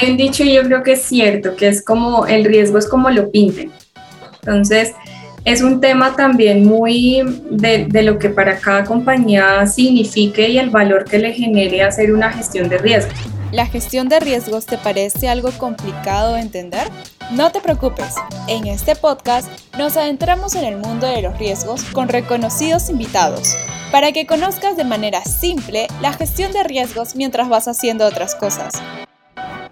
Hay un dicho y yo creo que es cierto, que es como el riesgo es como lo pinten. Entonces, es un tema también muy de, de, lo que para cada compañía signifique y el valor que le genere hacer una gestión de riesgos. ¿La gestión de riesgos te parece algo complicado de entender? No te preocupes, en este podcast nos adentramos en el mundo de los riesgos con reconocidos invitados, para que conozcas de manera simple la gestión de riesgos mientras vas haciendo otras cosas.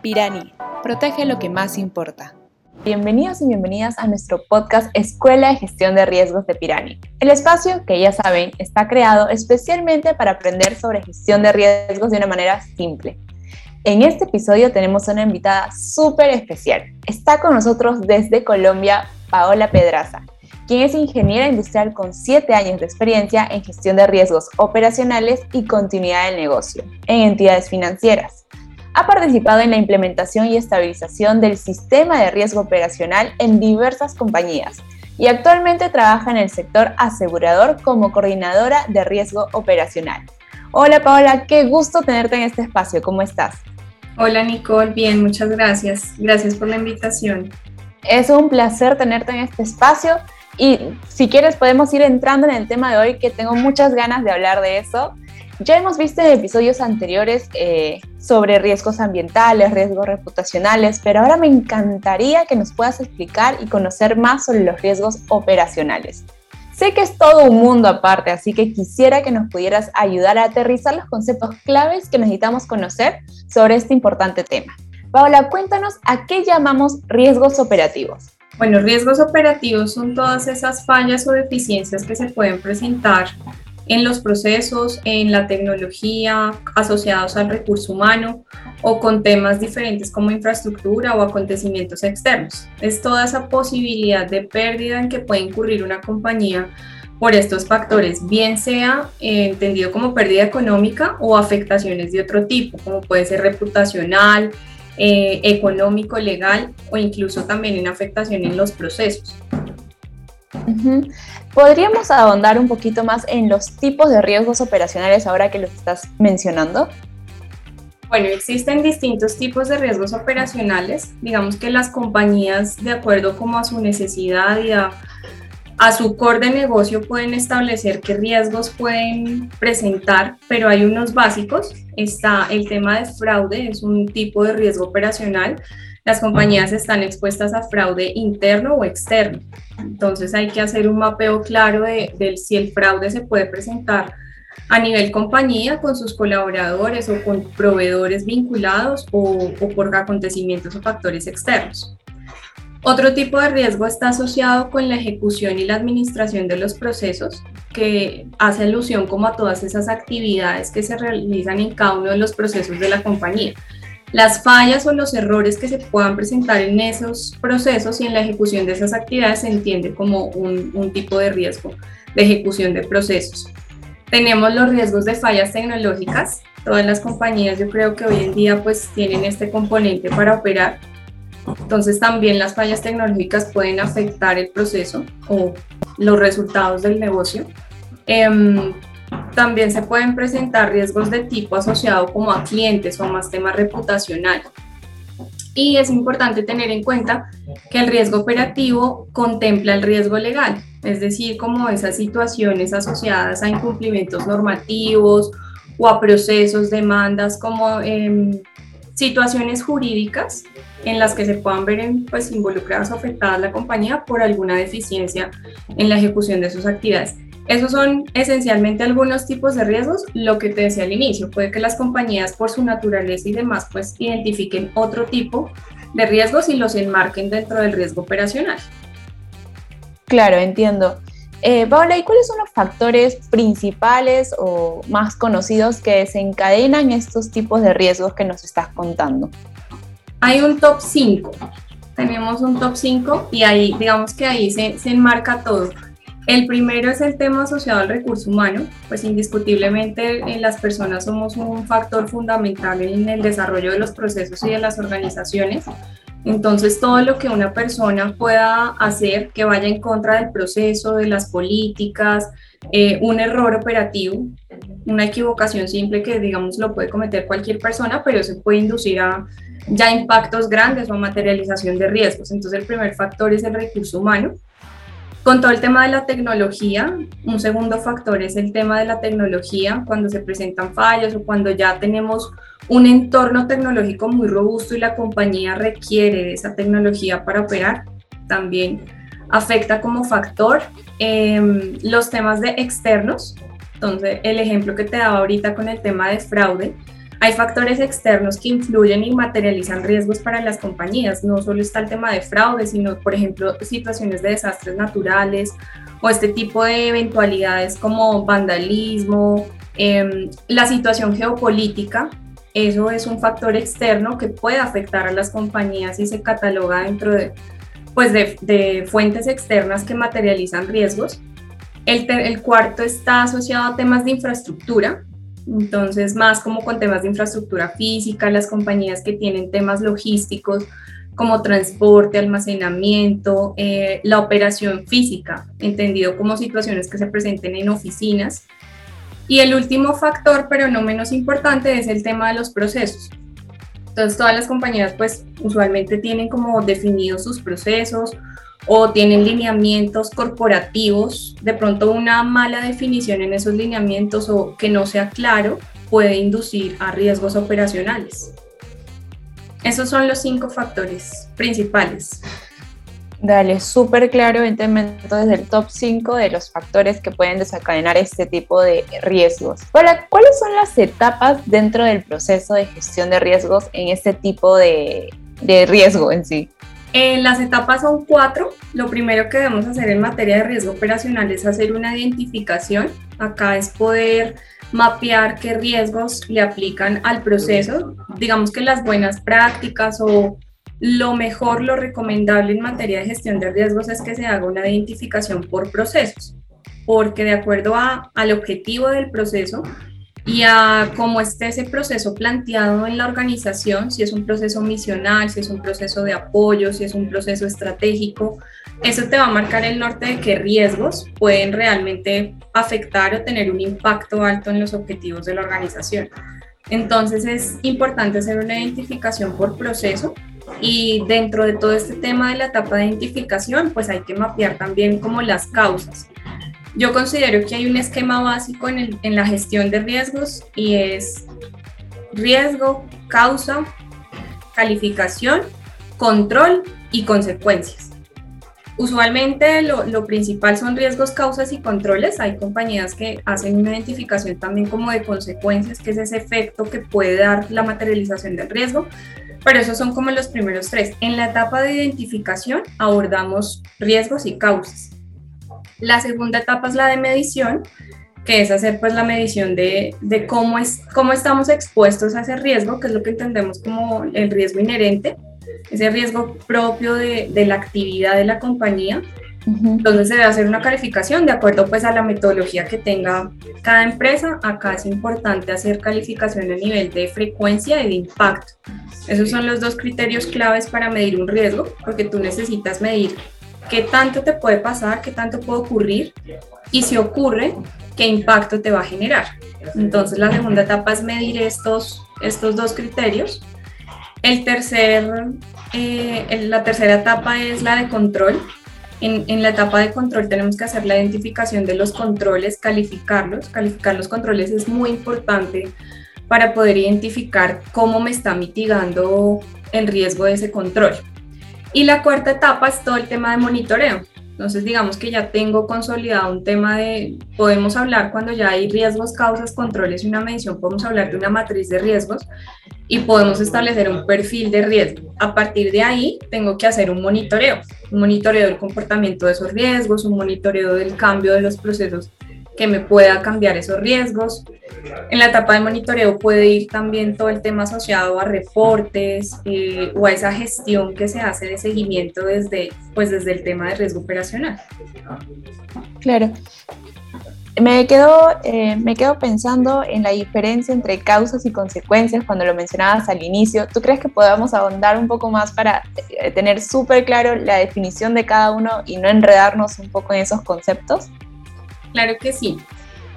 Pirani, protege lo que más importa. Bienvenidos y bienvenidas a nuestro podcast Escuela de Gestión de Riesgos de Pirani. El espacio, que ya saben, está creado especialmente para aprender sobre gestión de riesgos de una manera simple en este episodio tenemos una invitada súper especial. Está con nosotros desde Colombia Paola Pedraza, quien es ingeniera industrial con 7 años de experiencia en gestión de riesgos operacionales y continuidad del negocio en entidades financieras. Ha participado en la implementación y estabilización del sistema de riesgo operacional en diversas compañías y actualmente trabaja en el sector asegurador como coordinadora de riesgo operacional. Hola Paola, qué gusto tenerte en este espacio. ¿Cómo estás? Hola Nicole, bien, muchas gracias. Gracias por la invitación. Es un placer tenerte en este espacio y si quieres podemos ir entrando en el tema de hoy que tengo muchas ganas de hablar de eso. Ya hemos visto en episodios anteriores eh, sobre riesgos ambientales, riesgos reputacionales, pero ahora me encantaría que nos puedas explicar y conocer más sobre los riesgos operacionales. Sé que es todo un mundo aparte, así que quisiera que nos pudieras ayudar a aterrizar los conceptos claves que necesitamos conocer sobre este importante tema. Paola, cuéntanos a qué llamamos riesgos operativos. Bueno, riesgos operativos son todas esas fallas o deficiencias que se pueden presentar en los procesos, en la tecnología, asociados al recurso humano o con temas diferentes como infraestructura o acontecimientos externos. Es toda esa posibilidad de pérdida en que puede incurrir una compañía por estos factores, bien sea eh, entendido como pérdida económica o afectaciones de otro tipo, como puede ser reputacional, eh, económico, legal o incluso también en afectación en los procesos. ¿Podríamos ahondar un poquito más en los tipos de riesgos operacionales ahora que los estás mencionando? Bueno, existen distintos tipos de riesgos operacionales. Digamos que las compañías, de acuerdo como a su necesidad y a, a su core de negocio, pueden establecer qué riesgos pueden presentar, pero hay unos básicos. Está el tema de fraude, es un tipo de riesgo operacional las compañías están expuestas a fraude interno o externo. Entonces hay que hacer un mapeo claro de, si el fraude se puede presentar a nivel compañía con sus colaboradores o con proveedores vinculados o, o por acontecimientos o factores externos. Otro tipo de riesgo está asociado con la ejecución y la administración de los procesos, que hace alusión como a todas esas actividades que se realizan en cada uno de los procesos de la compañía las fallas o los errores que se puedan presentar en esos procesos y en la ejecución de esas actividades se entiende como un, tipo de riesgo de ejecución de procesos. Tenemos los riesgos de fallas tecnológicas. Todas las compañías yo creo que hoy en día pues tienen este componente para operar. Entonces también las fallas tecnológicas pueden afectar el proceso o los resultados del negocio. Em, también se pueden presentar riesgos de tipo asociado como a clientes o más tema reputacional. Y es importante tener en cuenta que el riesgo operativo contempla el riesgo legal, es decir, como esas situaciones asociadas a incumplimientos normativos o a procesos, demandas, como em, situaciones jurídicas en las que se puedan ver pues, involucradas o afectadas la compañía por alguna deficiencia en la ejecución de sus actividades. Esos son esencialmente algunos tipos de riesgos, lo que te decía al inicio, puede que las compañías por su naturaleza y demás pues identifiquen otro tipo de riesgos y los enmarquen dentro del riesgo operacional. Claro, entiendo. Eh, ¿y cuáles son los factores principales o más conocidos que desencadenan estos tipos de riesgos que nos estás contando? Hay un top 5. Tenemos un top 5 y ahí, digamos que ahí se, se enmarca todo. El primero es el tema asociado al recurso humano, pues indiscutiblemente en las personas somos un factor fundamental en el desarrollo de los procesos y de las organizaciones. Entonces, todo lo que una persona pueda hacer que vaya en contra del proceso, de las políticas, eh, un error operativo, una equivocación simple que, digamos, lo puede cometer cualquier persona, pero se puede inducir a ya impactos grandes o materialización de riesgos. Entonces el primer factor es el recurso humano. Con todo el tema de la tecnología, un segundo factor es el tema de la tecnología, cuando se presentan fallos o cuando ya tenemos un entorno tecnológico muy robusto y la compañía requiere esa tecnología para operar, también afecta como factor em, los temas de externos. Entonces, el ejemplo que te daba ahorita con el tema de fraude, hay factores externos que influyen y materializan riesgos para las compañías. No solo está el tema de fraude, sino, por ejemplo, situaciones de desastres naturales o este tipo de eventualidades como vandalismo, em, la situación geopolítica. Eso es un factor externo que puede afectar a las compañías y se cataloga dentro de, pues de, fuentes externas que materializan riesgos. El, el cuarto está asociado a temas de infraestructura, entonces, más como con temas de infraestructura física, las compañías que tienen temas logísticos como transporte, almacenamiento, eh, la operación física, entendido como situaciones que se presenten en oficinas. Y el último factor, pero no menos importante, es el tema de los procesos. Entonces, todas las compañías, pues, usualmente tienen como definidos sus procesos o tienen lineamientos corporativos, de pronto una mala definición en esos lineamientos o que no sea claro puede inducir a riesgos operacionales. Esos son los cinco factores principales. Dale, súper claro, entonces el top 5 de los factores que pueden desencadenar este tipo de riesgos. Ahora, ¿cuáles son las etapas dentro del proceso de gestión de riesgos en este tipo de, de riesgo en sí? En las etapas son cuatro. Lo primero que debemos hacer en materia de riesgo operacional es hacer una identificación. Acá es poder mapear qué riesgos le aplican al proceso. Digamos que las buenas prácticas o lo mejor, lo recomendable en materia de gestión de riesgos es que se haga una identificación por procesos, porque de acuerdo a, al objetivo del proceso, y a cómo esté ese proceso planteado en la organización, si es un proceso misional, si es un proceso de apoyo, si es un proceso estratégico, eso te va a marcar el norte de qué riesgos pueden realmente afectar o tener un impacto alto en los objetivos de la organización. Entonces es importante hacer una identificación por proceso y dentro de todo este tema de la etapa de identificación, pues hay que mapear también como las causas. Yo considero que hay un esquema básico en, la gestión de riesgos y es riesgo, causa, calificación, control y consecuencias. Usualmente lo, lo, principal son riesgos, causas y controles. Hay compañías que hacen una identificación también como de consecuencias, que es ese efecto que puede dar la materialización del riesgo. Pero esos son como los primeros tres. En la etapa de identificación abordamos riesgos y causas. La segunda etapa es la de medición, que es hacer pues la medición de, de, cómo, es, cómo estamos expuestos a ese riesgo, que es lo que entendemos como el riesgo inherente, ese riesgo propio de, de la actividad de la compañía. Entonces se debe hacer una calificación de acuerdo pues a la metodología que tenga cada empresa. Acá es importante hacer calificación a nivel de frecuencia y de impacto. Esos son los dos criterios claves para medir un riesgo, porque tú necesitas medir qué tanto te puede pasar, qué tanto puede ocurrir y si ocurre, qué impacto te va a generar. Entonces la segunda etapa es medir estos, estos dos criterios. El tercer, eh, la tercera etapa es la de control. En, en, la etapa de control tenemos que hacer la identificación de los controles, calificarlos. Calificar los controles es muy importante para poder identificar cómo me está mitigando el riesgo de ese control. Y la cuarta etapa es todo el tema de monitoreo. Entonces, digamos que ya tengo consolidado un tema de, podemos hablar cuando ya hay riesgos, causas, controles y una medición, podemos hablar de una matriz de riesgos y podemos establecer un perfil de riesgo. A partir de ahí, tengo que hacer un monitoreo, un monitoreo del comportamiento de esos riesgos, un monitoreo del cambio de los procesos que me pueda cambiar esos riesgos. En la etapa de monitoreo puede ir también todo el tema asociado a reportes eh, o a esa gestión que se hace de seguimiento desde, pues desde el tema de riesgo operacional. Claro. Me quedo, eh, me quedo pensando en la diferencia entre causas y consecuencias cuando lo mencionabas al inicio. ¿Tú crees que podamos ahondar un poco más para eh, tener súper claro la definición de cada uno y no enredarnos un poco en esos conceptos? Claro que sí.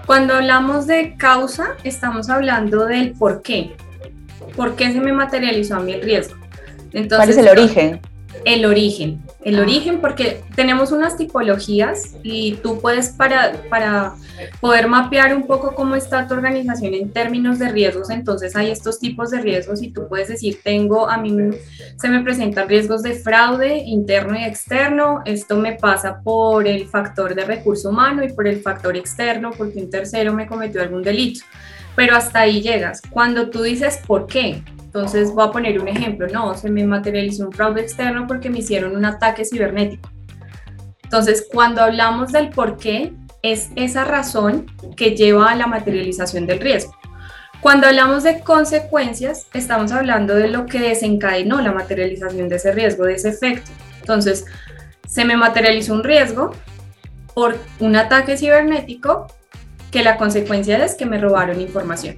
Cuando hablamos de causa, estamos hablando del por qué. ¿por qué se me materializó a mí el riesgo? Entonces, ¿Cuál es el origen? El origen, el ah. origen porque tenemos unas tipologías y tú puedes para, para poder mapear un poco cómo está tu organización en términos de riesgos, entonces hay estos tipos de riesgos y tú puedes decir, tengo, a mí se me presentan riesgos de fraude interno y externo, esto me pasa por el factor de recurso humano y por el factor externo porque un tercero me cometió algún delito, pero hasta ahí llegas. Cuando tú dices por qué, entonces voy a poner un ejemplo, no, se me materializó un fraude externo porque me hicieron un ataque cibernético. Entonces, cuando hablamos del por qué, es esa razón que lleva a la materialización del riesgo. Cuando hablamos de consecuencias, estamos hablando de lo que desencadenó la materialización de ese riesgo, de ese efecto. Entonces, se me materializó un riesgo por un ataque cibernético que la consecuencia es que me robaron información.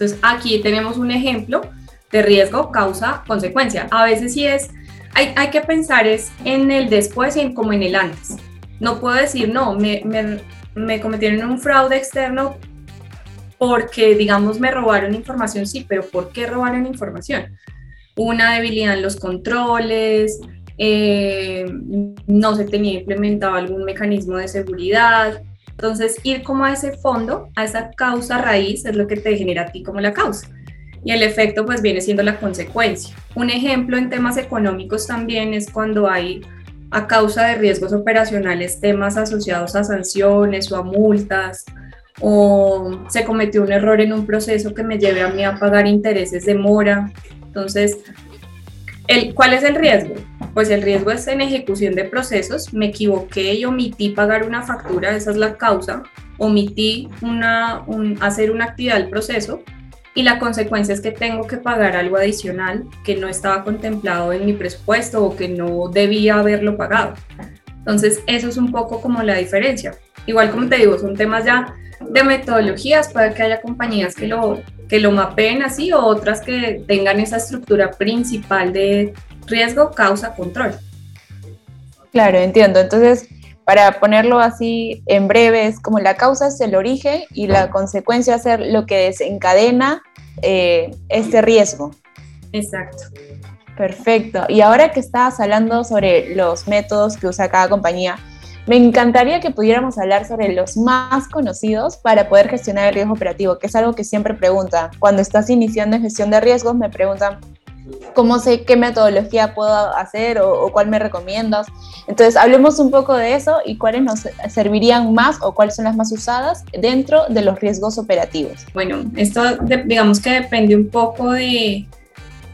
Entonces, aquí tenemos un ejemplo de riesgo, causa, consecuencia. A veces sí es, hay, hay que pensar es en el después y en como en el antes. No puedo decir, no, me, me, me cometieron un fraude externo porque, digamos, me robaron información, sí, pero ¿por qué robaron información? Una debilidad en los controles, eh, no se tenía implementado algún mecanismo de seguridad, entonces, ir como a ese fondo, a esa causa raíz, es lo que te genera a ti como la causa. Y el efecto pues viene siendo la consecuencia. Un ejemplo en temas económicos también es cuando hay a causa de riesgos operacionales temas asociados a sanciones o a multas o se cometió un error en un proceso que me lleve a mí a pagar intereses de mora. Entonces, el, ¿cuál es el riesgo? Pues el riesgo es en ejecución de procesos, me equivoqué y omití pagar una factura, esa es la causa, omití hacer una actividad del proceso y la consecuencia es que tengo que pagar algo adicional que no estaba contemplado en mi presupuesto o que no debía haberlo pagado. Entonces, eso es un poco como la diferencia. Igual como te digo, son temas ya de metodologías, puede que haya compañías que lo, que lo mapeen así o otras que tengan esa estructura principal de riesgo, causa, control. Claro, entiendo. Entonces, para ponerlo así en breve, es como la causa es el origen y la consecuencia es lo que desencadena eh, este riesgo. Exacto. Perfecto. Y ahora que estabas hablando sobre los métodos que usa cada compañía, me encantaría que pudiéramos hablar sobre los más conocidos para poder gestionar el riesgo operativo, que es algo que siempre preguntan. Cuando estás iniciando en gestión de riesgos, me preguntan, cómo sé qué metodología puedo hacer o, cuál me recomiendas. Entonces, hablemos un poco de eso y cuáles nos servirían más o cuáles son las más usadas dentro de los riesgos operativos. Bueno, esto digamos que depende un poco de,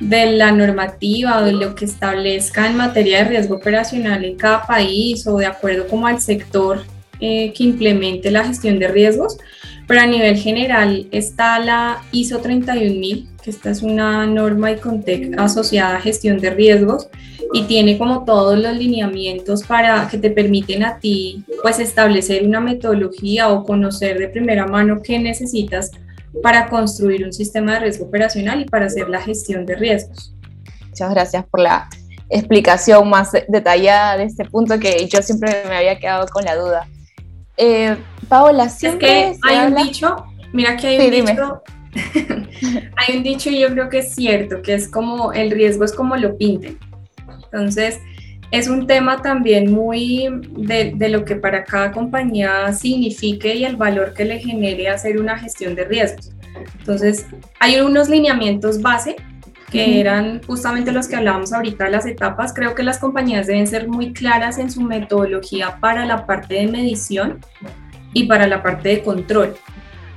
de la normativa o de lo que establezca en materia de riesgo operacional en cada país o de acuerdo como al sector eh, que implemente la gestión de riesgos, pero a nivel general está la ISO 31000 esta es una norma ICONTEC asociada a gestión de riesgos y tiene como todos los lineamientos para que te permiten a ti pues establecer una metodología o conocer de primera mano qué necesitas para construir un sistema de riesgo operacional y para hacer la gestión de riesgos. Muchas gracias por la explicación más detallada de este punto que yo siempre me había quedado con la duda. Eh, Paola, siempre es que hay un dicho, mira que hay un dicho Hay un dicho y yo creo que es cierto, que es como el riesgo es como lo pinten. Entonces, es un tema también muy de, de, lo que para cada compañía signifique y el valor que le genere hacer una gestión de riesgos. Entonces, hay unos lineamientos base que eran justamente los que hablábamos ahorita de las etapas. Creo que las compañías deben ser muy claras en su metodología para la parte de medición y para la parte de control.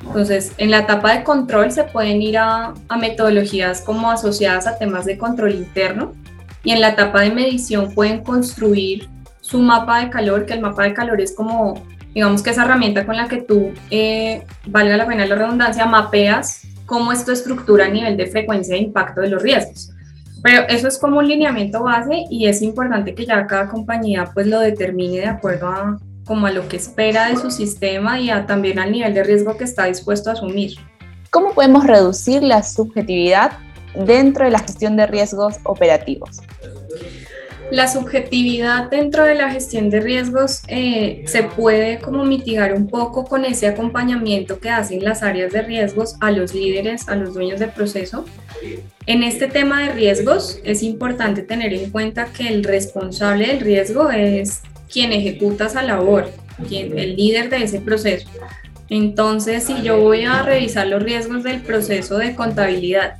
Entonces, en la etapa de control se pueden ir a, metodologías como asociadas a temas de control interno y en la etapa de medición pueden construir su mapa de calor, que el mapa de calor es como, digamos que esa herramienta con la que tú, eh, valga la pena la redundancia, mapeas cómo es tu estructura a nivel de frecuencia de impacto de los riesgos. Pero eso es como un lineamiento base y es importante que ya cada compañía pues lo determine de acuerdo a, como a lo que espera de su sistema y también al nivel de riesgo que está dispuesto a asumir. ¿Cómo podemos reducir la subjetividad dentro de la gestión de riesgos operativos? La subjetividad dentro de la gestión de riesgos eh, se puede como mitigar un poco con ese acompañamiento que hacen las áreas de riesgos a los líderes, a los dueños de proceso. En este tema de riesgos es importante tener en cuenta que el responsable del riesgo es quien ejecuta esa labor, quien, el líder de ese proceso. Entonces, si yo voy a revisar los riesgos del proceso de contabilidad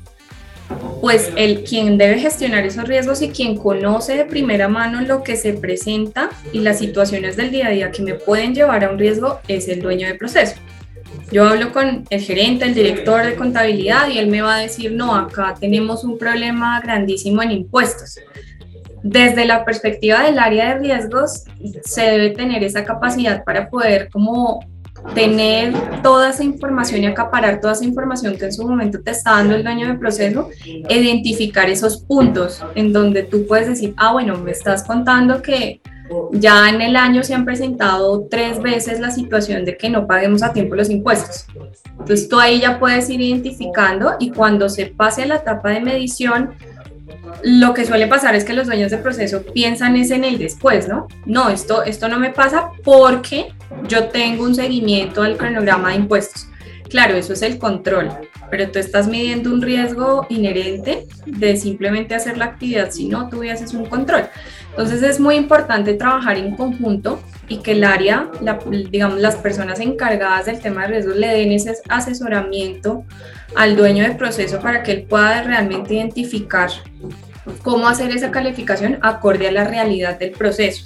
pues el quien debe gestionar esos riesgos y quien conoce de primera mano lo que se presenta y las situaciones del día a día que me pueden llevar a un riesgo es el dueño de proceso. Yo hablo con el gerente, el director de contabilidad y él me va a decir, no, acá tenemos un problema grandísimo en impuestos. Desde la perspectiva del área de riesgos, se debe tener esa capacidad para poder como tener toda esa información y acaparar toda esa información que en su momento te está dando el dueño del proceso, identificar esos puntos en donde tú puedes decir, ah, bueno, me estás contando que ya en el año se han presentado tres veces la situación de que no paguemos a tiempo los impuestos. Entonces tú ahí ya puedes ir identificando y cuando se pase la etapa de medición, lo que suele pasar es que los dueños de proceso piensan es en el después, ¿no? No, esto, esto no me pasa porque yo tengo un seguimiento al cronograma de impuestos. Claro, eso es el control, pero tú estás midiendo un riesgo inherente de simplemente hacer la actividad si no tuvieses un control. Entonces es muy importante trabajar en conjunto y que el área, digamos, las personas encargadas del tema de riesgos le den ese asesoramiento al dueño de proceso para que él pueda realmente identificar cómo hacer esa calificación acorde a la realidad del proceso.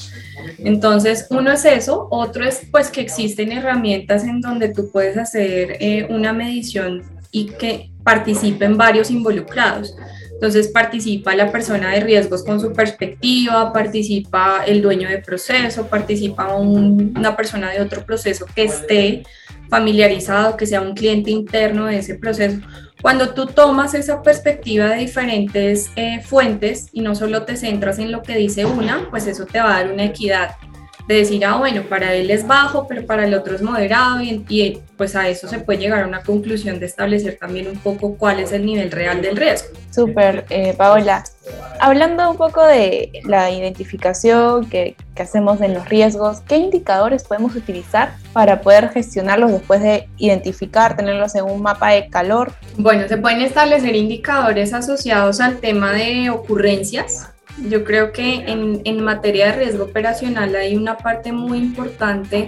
Entonces, uno es eso, otro es pues que existen herramientas en donde tú puedes hacer eh, una medición y que participen varios involucrados. Entonces participa la persona de riesgos con su perspectiva, participa el dueño de proceso, participa una persona de otro proceso que esté familiarizado, que sea un cliente interno de ese proceso. Cuando tú tomas esa perspectiva de diferentes eh, fuentes y no solo te centras en lo que dice una, pues eso te va a dar una equidad de decir, ah, bueno, para él es bajo, pero para el otro es moderado, y, pues a eso se puede llegar a una conclusión de establecer también un poco cuál es el nivel real del riesgo. Súper, eh, Paola. Hablando un poco de la identificación que, que hacemos en los riesgos, ¿qué indicadores podemos utilizar para poder gestionarlos después de identificar, tenerlos en un mapa de calor? Bueno, se pueden establecer indicadores asociados al tema de ocurrencias, yo creo que en, materia de riesgo operacional hay una parte muy importante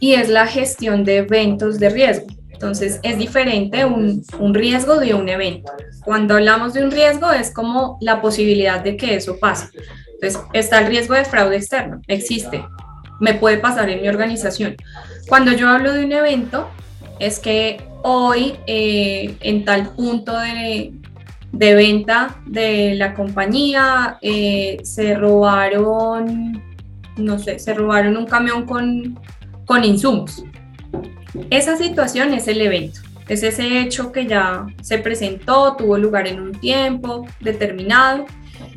y es la gestión de eventos de riesgo. Entonces es diferente un, un, riesgo de un evento. Cuando hablamos de un riesgo es como la posibilidad de que eso pase. Entonces está el riesgo de fraude externo, existe, me puede pasar en mi organización. Cuando yo hablo de un evento es que hoy eh, en tal punto de, de venta de la compañía, eh, se robaron, no sé, se robaron un camión con, con insumos. Esa situación es el evento, es ese hecho que ya se presentó, tuvo lugar en un tiempo determinado.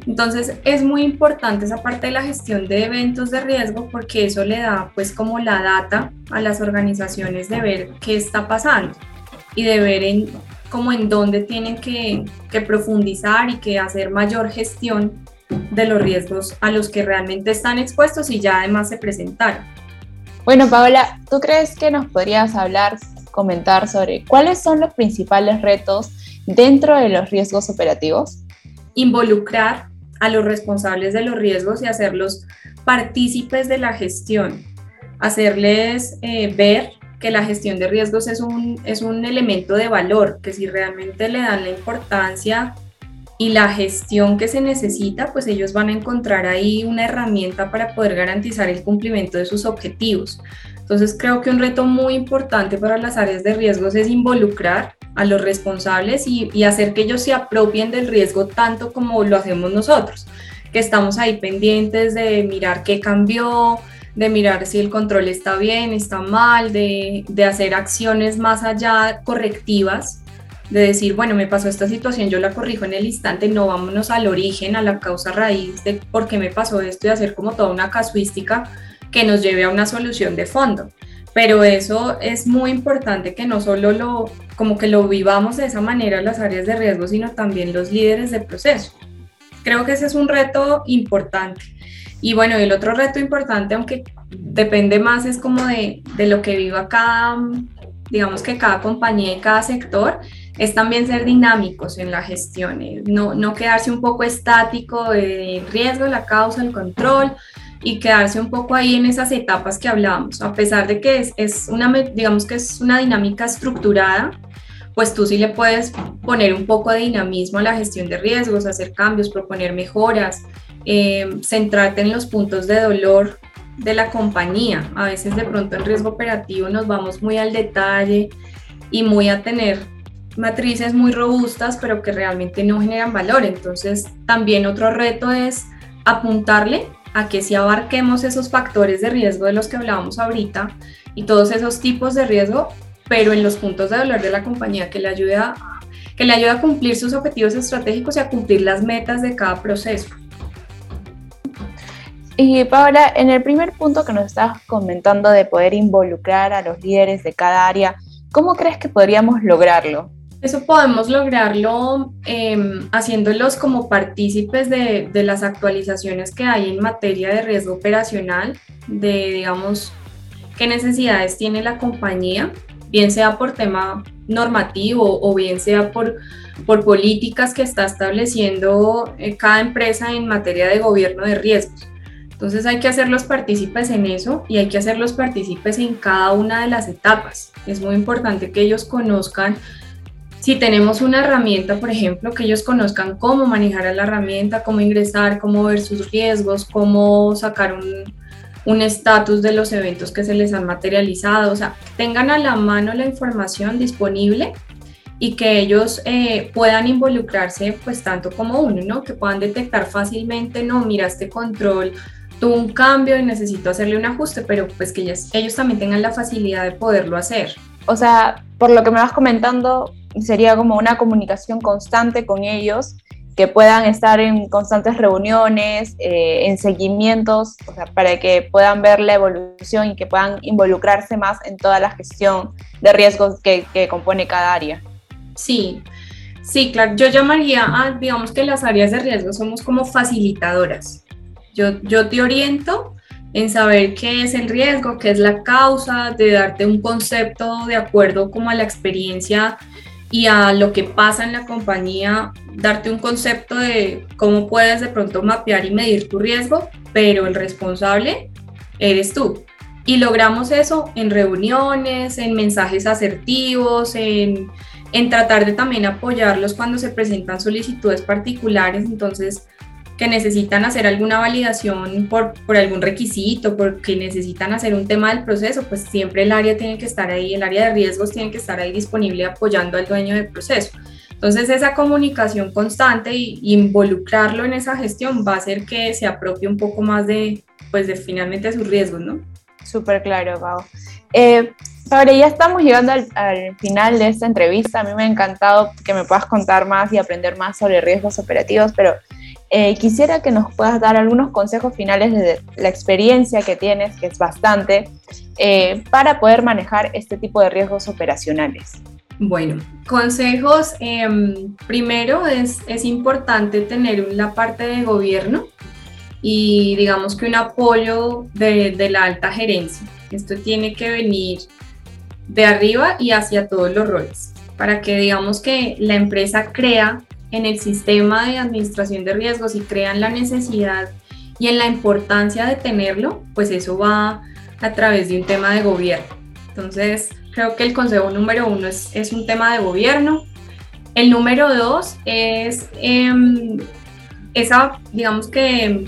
Entonces es muy importante esa parte de la gestión de eventos de riesgo porque eso le da pues como la data a las organizaciones de ver qué está pasando y de ver en como en dónde tienen que, profundizar y que hacer mayor gestión de los riesgos a los que realmente están expuestos y ya además se presentaron. Bueno, Paola, ¿tú crees que nos podrías hablar, comentar sobre cuáles son los principales retos dentro de los riesgos operativos? Involucrar a los responsables de los riesgos y hacerlos partícipes de la gestión, hacerles eh, ver que la gestión de riesgos es un, es un elemento de valor, que si realmente le dan la importancia y la gestión que se necesita, pues ellos van a encontrar ahí una herramienta para poder garantizar el cumplimiento de sus objetivos. Entonces creo que un reto muy importante para las áreas de riesgos es involucrar a los responsables y, hacer que ellos se apropien del riesgo tanto como lo hacemos nosotros, que estamos ahí pendientes de mirar qué cambió, de mirar si el control está bien, está mal, de, hacer acciones más allá correctivas, de decir, bueno, me pasó esta situación, yo la corrijo en el instante, no vámonos al origen, a la causa raíz de por qué me pasó esto y hacer como toda una casuística que nos lleve a una solución de fondo. Pero eso es muy importante que no solo lo, como que lo vivamos de esa manera las áreas de riesgo, sino también los líderes del proceso. creo que ese es un reto importante. Y bueno, el otro reto importante, aunque depende más, es como de, de lo que viva cada, digamos que cada compañía y cada sector, es también ser dinámicos en la gestión, eh, no, no quedarse un poco estático de riesgo, la causa, el control y quedarse un poco ahí en esas etapas que hablábamos, a pesar de que es, es una, digamos que es una dinámica estructurada, pues tú sí le puedes poner un poco de dinamismo a la gestión de riesgos, hacer cambios, proponer mejoras, eh, centrarte en los puntos de dolor de la compañía. A veces de pronto en riesgo operativo nos vamos muy al detalle y muy a tener matrices muy robustas, pero que realmente no generan valor. Entonces, también otro reto es apuntarle a que si abarquemos esos factores de riesgo de los que hablábamos ahorita y todos esos tipos de riesgo, pero en los puntos de dolor de la compañía que le ayuda que le ayuda a cumplir sus objetivos estratégicos y a cumplir las metas de cada proceso. Y Paola, en el primer punto que nos estabas comentando de poder involucrar a los líderes de cada área, ¿cómo crees que podríamos lograrlo? Eso podemos lograrlo em, haciéndolos como partícipes de, de, las actualizaciones que hay en materia de riesgo operacional, de, digamos, qué necesidades tiene la compañía, bien sea por tema normativo o bien sea por, por políticas que está estableciendo eh, cada empresa en materia de gobierno de riesgos. Entonces hay que hacerlos partícipes en eso y hay que hacerlos partícipes en cada una de las etapas. Es muy importante que ellos conozcan si tenemos una herramienta, por ejemplo, que ellos conozcan cómo manejar la herramienta, cómo ingresar, cómo ver sus riesgos, cómo sacar un estatus de los eventos que se les han materializado, o sea, tengan a la mano la información disponible y que ellos eh, puedan involucrarse pues tanto como uno, ¿no? Que puedan detectar fácilmente, no, mira, este control tuvo un cambio y necesito hacerle un ajuste, pero pues que ellos, ellos también tengan la facilidad de poderlo hacer. O sea, por lo que me vas comentando, sería como una comunicación constante con ellos, que puedan estar en constantes reuniones, eh, en seguimientos, para que puedan ver la evolución y que puedan involucrarse más en toda la gestión de riesgos que, que compone cada área. Sí, sí, claro. Yo llamaría a, digamos que las áreas de riesgo somos como facilitadoras. Yo, yo te oriento en saber qué es el riesgo, qué es la causa, de darte un concepto de acuerdo como a la experiencia y a lo que pasa en la compañía, darte un concepto de cómo puedes de pronto mapear y medir tu riesgo, pero el responsable eres tú. Y logramos eso en reuniones, en mensajes asertivos, en, en tratar de también apoyarlos cuando se presentan solicitudes particulares. Entonces, que necesitan hacer alguna validación por, por, algún requisito, porque necesitan hacer un tema del proceso, pues siempre el área tiene que estar ahí, el área de riesgos tiene que estar ahí disponible apoyando al dueño del proceso. Entonces esa comunicación constante y, involucrarlo en esa gestión va a hacer que se apropie un poco más de, pues de finalmente sus riesgos, ¿no? Súper claro, Pau. Eh, ya estamos llegando al, al, final de esta entrevista. A mí me ha encantado que me puedas contar más y aprender más sobre riesgos operativos, pero eh, quisiera que nos puedas dar algunos consejos finales de la experiencia que tienes, que es bastante, eh, para poder manejar este tipo de riesgos operacionales. Bueno, consejos. Em, primero es, es importante tener la parte de gobierno y digamos que un apoyo de, de la alta gerencia. Esto tiene que venir de arriba y hacia todos los roles, para que digamos que la empresa crea en el sistema de administración de riesgos y crean la necesidad y en la importancia de tenerlo, pues eso va a través de un tema de gobierno. Entonces, creo que el consejo número uno es, es un tema de gobierno. El número dos es em, esa, digamos que,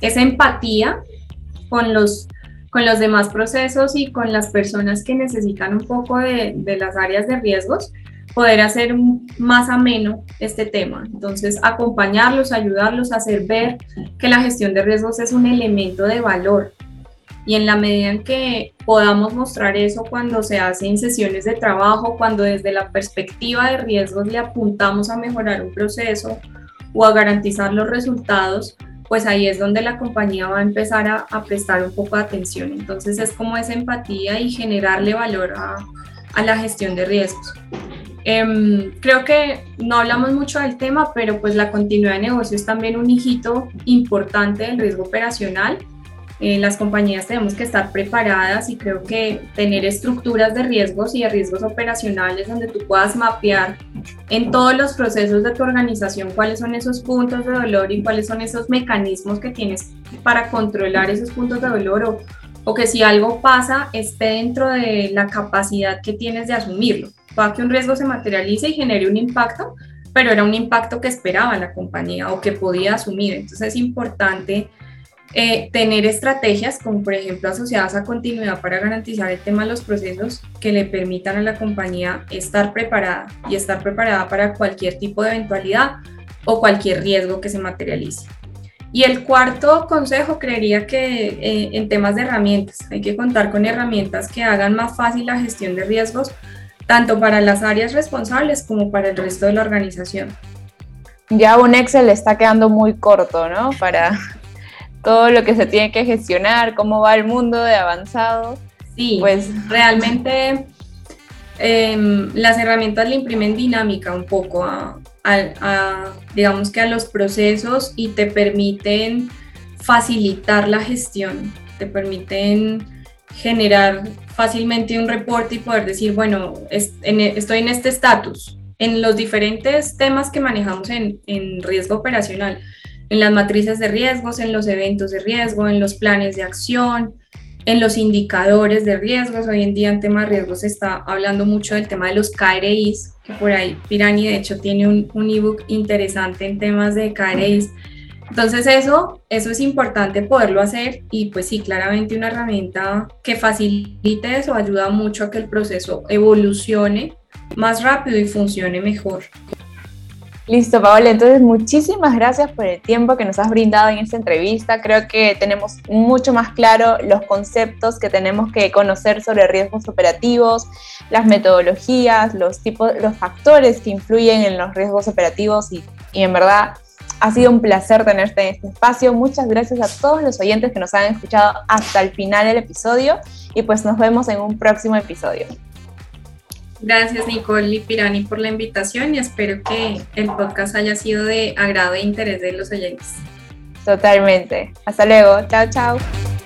esa empatía con los, con los demás procesos y con las personas que necesitan un poco de, de las áreas de riesgos poder hacer más ameno este tema. Entonces, acompañarlos, ayudarlos hacer ver que la gestión de riesgos es un elemento de valor. Y en la medida en que podamos mostrar eso cuando se hace en sesiones de trabajo, cuando desde la perspectiva de riesgos le apuntamos a mejorar un proceso o a garantizar los resultados, pues ahí es donde la compañía va a empezar a, a prestar un poco de atención. Entonces es como esa empatía y generarle valor a, a la gestión de riesgos. Em, creo que no hablamos mucho del tema, pero pues la continuidad de negocio es también un hijito importante del riesgo operacional. Eh, las compañías tenemos que estar preparadas y creo que tener estructuras de riesgos y de riesgos operacionales donde tú puedas mapear en todos los procesos de tu organización cuáles son esos puntos de dolor y cuáles son esos mecanismos que tienes para controlar esos puntos de dolor o, o que si algo pasa esté dentro de la capacidad que tienes de asumirlo para que un riesgo se materialice y genere un impacto, pero era un impacto que esperaba la compañía o que podía asumir. Entonces es importante eh, tener estrategias como por ejemplo asociadas a continuidad para garantizar el tema de los procesos que le permitan a la compañía estar preparada y estar preparada para cualquier tipo de eventualidad o cualquier riesgo que se materialice. Y el cuarto consejo creería que eh, en temas de herramientas, hay que contar con herramientas que hagan más fácil la gestión de riesgos tanto para las áreas responsables como para el resto de la organización. Ya un Excel está quedando muy corto, ¿no? Para todo lo que se tiene que gestionar, cómo va el mundo de avanzado. Sí, pues realmente em, las herramientas le imprimen dinámica un poco a, digamos que a los procesos y te permiten facilitar la gestión, te permiten generar fácilmente un reporte y poder decir, bueno, estoy en este estatus, en los diferentes temas que manejamos en, riesgo operacional, en las matrices de riesgos, en los eventos de riesgo, en los planes de acción, en los indicadores de riesgos. Hoy en día en tema de riesgos se está hablando mucho del tema de los KRIs, que por ahí Pirani de hecho tiene un ebook interesante en temas de KRIs entonces eso, eso es importante poderlo hacer y pues sí, claramente una herramienta que facilite eso ayuda mucho a que el proceso evolucione más rápido y funcione mejor. Listo, Paola. Entonces, muchísimas gracias por el tiempo que nos has brindado en esta entrevista. Creo que tenemos mucho más claro los conceptos que tenemos que conocer sobre riesgos operativos, las metodologías, los tipos, los factores que influyen en los riesgos operativos y, y en verdad ha sido un placer tenerte en este espacio. Muchas gracias a todos los oyentes que nos han escuchado hasta el final del episodio y pues nos vemos en un próximo episodio. Gracias Nicole y Pirani por la invitación y espero que el podcast haya sido de agrado e interés de los oyentes. Totalmente. Hasta luego. Chao, chao.